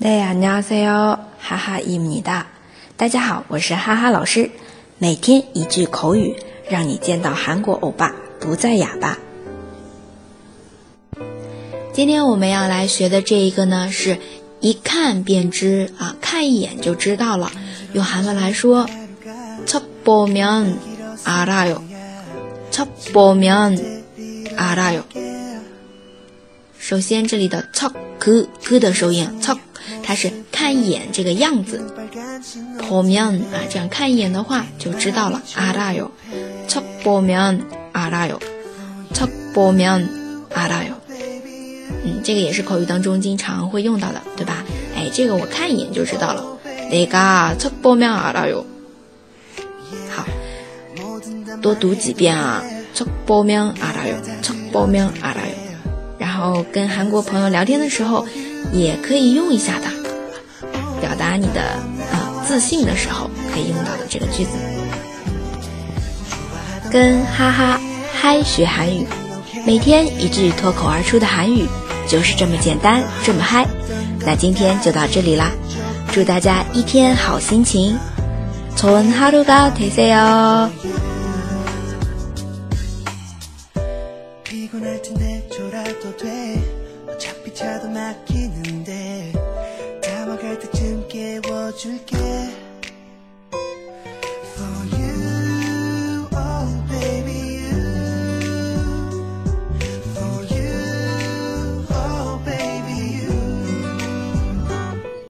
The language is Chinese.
大家好，哈哈伊米哒。大家好，我是哈哈老师。每天一句口语，让你见到韩国欧巴不再哑巴。今天我们要来学的这一个呢，是一看便知啊，看一眼就知道了。用韩文来说，첫보면알아 요。 첫보면알아 요。 首先，这里的첫 그， 그的收音，첫。 它是看一眼这个样子，보면啊，这样看一眼的话就知道了。알아 요， 첫보면알아 요， 첫보면알아 요。 嗯，这个也是口语当中经常会用到的，对吧？哎，这个我看一眼就知道了。내가첫보면알아 요。 好，多读几遍啊。첫보면알아 요， 첫보면알아 요。 然后跟韩国朋友聊天的时候。 也可以用一下的，表达你的啊自信的时候可以用到的这个句子。跟哈哈嗨学韩语，每天一句脱口而出的韩语，就是这么简单，这么嗨。那今天就到这里啦，祝大家一天好心情， 피곤할 텐데 졸아도 돼. 어차피 차도 막히는데. 다가갈 때쯤 깨워줄게.